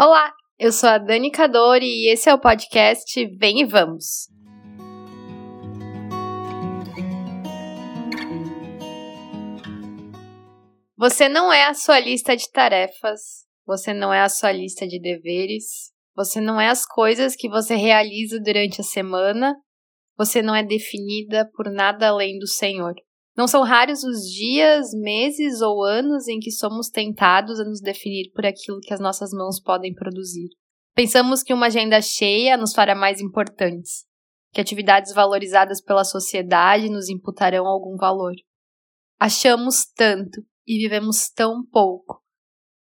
Olá, eu sou a Dani Cadori e esse é o podcast Vem e Vamos. Você não é a sua lista de tarefas, você não é a sua lista de deveres, você não é as coisas que você realiza durante a semana, você não é definida por nada além do Senhor. Não são raros os dias, meses ou anos em que somos tentados a nos definir por aquilo que as nossas mãos podem produzir. Pensamos que uma agenda cheia nos fará mais importantes, que atividades valorizadas pela sociedade nos imputarão algum valor. Achamos tanto e vivemos tão pouco.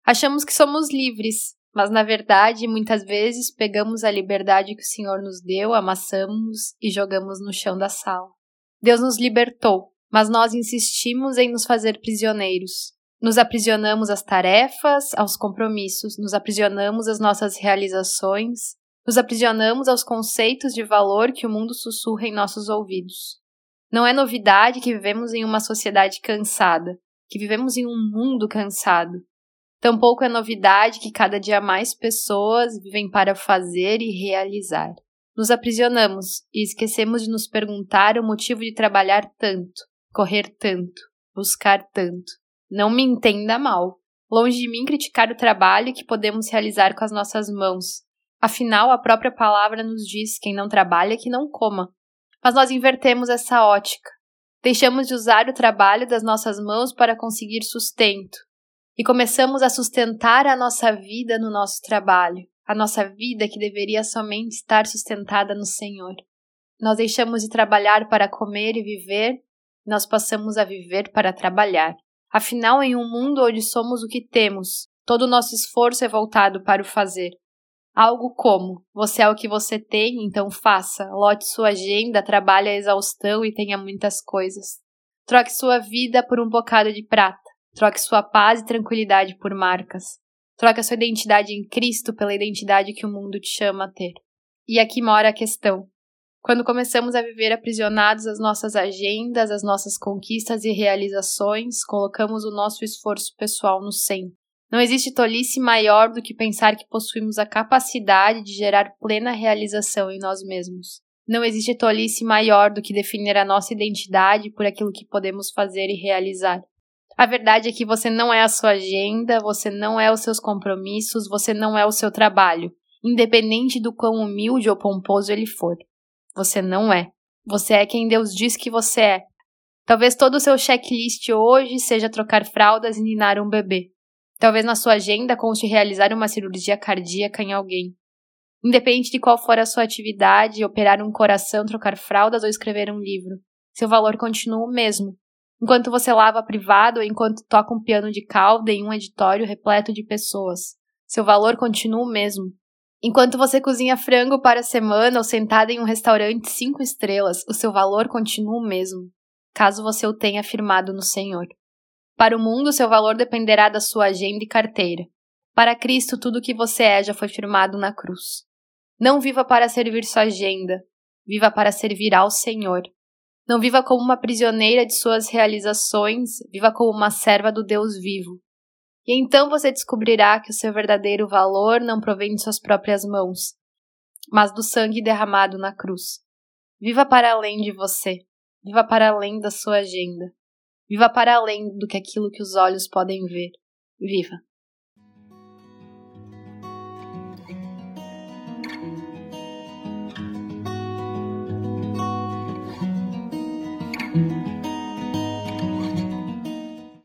Achamos que somos livres, mas na verdade, muitas vezes pegamos a liberdade que o Senhor nos deu, amassamos e jogamos no chão da sala. Deus nos libertou, mas nós insistimos em nos fazer prisioneiros. Nos aprisionamos às tarefas, aos compromissos, nos aprisionamos às nossas realizações, nos aprisionamos aos conceitos de valor que o mundo sussurra em nossos ouvidos. Não é novidade que vivemos em uma sociedade cansada, que vivemos em um mundo cansado. Tampouco é novidade que cada dia mais pessoas vivem para fazer e realizar. Nos aprisionamos e esquecemos de nos perguntar o motivo de trabalhar tanto, correr tanto, buscar tanto. Não me entenda mal. Longe de mim criticar o trabalho que podemos realizar com as nossas mãos. Afinal, a própria palavra nos diz: quem não trabalha, que não coma. Mas nós invertemos essa ótica. Deixamos de usar o trabalho das nossas mãos para conseguir sustento. E começamos a sustentar a nossa vida no nosso trabalho, a nossa vida que deveria somente estar sustentada no Senhor. Nós deixamos de trabalhar para comer e viver nós passamos a viver para trabalhar. Afinal, em um mundo onde somos o que temos, todo o nosso esforço é voltado para o fazer. Algo como: você é o que você tem, então faça, lote sua agenda, trabalhe a exaustão e tenha muitas coisas. Troque sua vida por um bocado de prata. Troque sua paz e tranquilidade por marcas. Troque a sua identidade em Cristo pela identidade que o mundo te chama a ter. E aqui mora a questão. Quando começamos a viver aprisionados às nossas agendas, às nossas conquistas e realizações, colocamos o nosso esforço pessoal no centro. Não existe tolice maior do que pensar que possuímos a capacidade de gerar plena realização em nós mesmos. Não existe tolice maior do que definir a nossa identidade por aquilo que podemos fazer e realizar. A verdade é que você não é a sua agenda, você não é os seus compromissos, você não é o seu trabalho, independente do quão humilde ou pomposo ele for. Você não é. Você é quem Deus diz que você é. Talvez todo o seu checklist hoje seja trocar fraldas e ninar um bebê. Talvez na sua agenda conste realizar uma cirurgia cardíaca em alguém. Independente de qual for a sua atividade, operar um coração, trocar fraldas ou escrever um livro, seu valor continua o mesmo. Enquanto você lava privado ou enquanto toca um piano de cauda em um editório repleto de pessoas, seu valor continua o mesmo. Enquanto você cozinha frango para a semana ou sentada em um restaurante cinco estrelas, o seu valor continua o mesmo, caso você o tenha firmado no Senhor. Para o mundo, seu valor dependerá da sua agenda e carteira. Para Cristo, tudo o que você é já foi firmado na cruz. Não viva para servir sua agenda, viva para servir ao Senhor. Não viva como uma prisioneira de suas realizações, viva como uma serva do Deus vivo. E então você descobrirá que o seu verdadeiro valor não provém de suas próprias mãos, mas do sangue derramado na cruz. Viva para além de você. Viva para além da sua agenda. Viva para além do que aquilo que os olhos podem ver. Viva.